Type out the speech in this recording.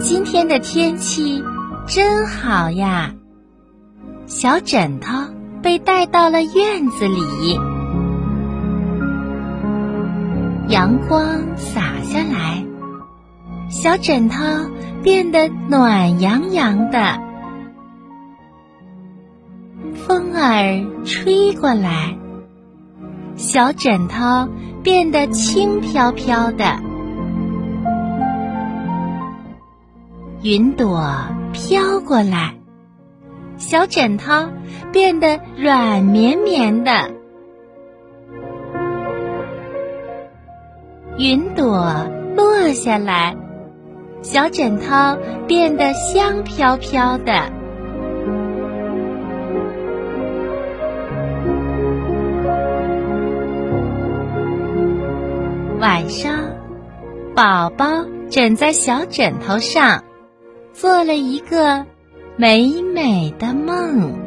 今天的天气真好呀！小枕头被带到了院子里，阳光洒下来，小枕头变得暖洋洋的。风儿吹过来，小枕头变得轻飘飘的。云朵飘过来，小枕头变得软绵绵的。云朵落下来，小枕头变得香飘飘的。晚上，宝宝枕在小枕头上。做了一个美美的梦。